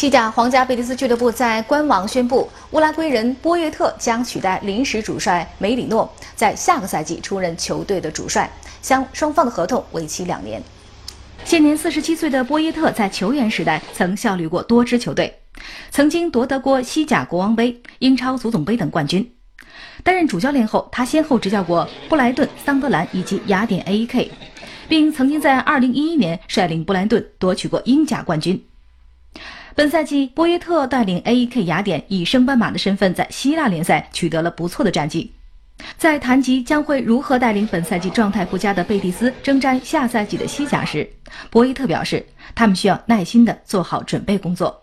西甲皇家贝蒂斯俱乐部在官网宣布，乌拉圭人波约特将取代临时主帅梅里诺，在下个赛季出任球队的主帅，相双方的合同为期两年。现年四十七岁的波耶特在球员时代曾效力过多支球队，曾经夺得过西甲国王杯、英超足总杯等冠军。担任主教练后，他先后执教过布莱顿、桑德兰以及雅典 A.E.K，并曾经在2011年率领布莱顿夺取过英甲冠军。本赛季，波耶特带领 A.E.K 雅典以升班马的身份在希腊联赛取得了不错的战绩。在谈及将会如何带领本赛季状态不佳的贝蒂斯征战下赛季的西甲时，博伊特表示，他们需要耐心地做好准备工作。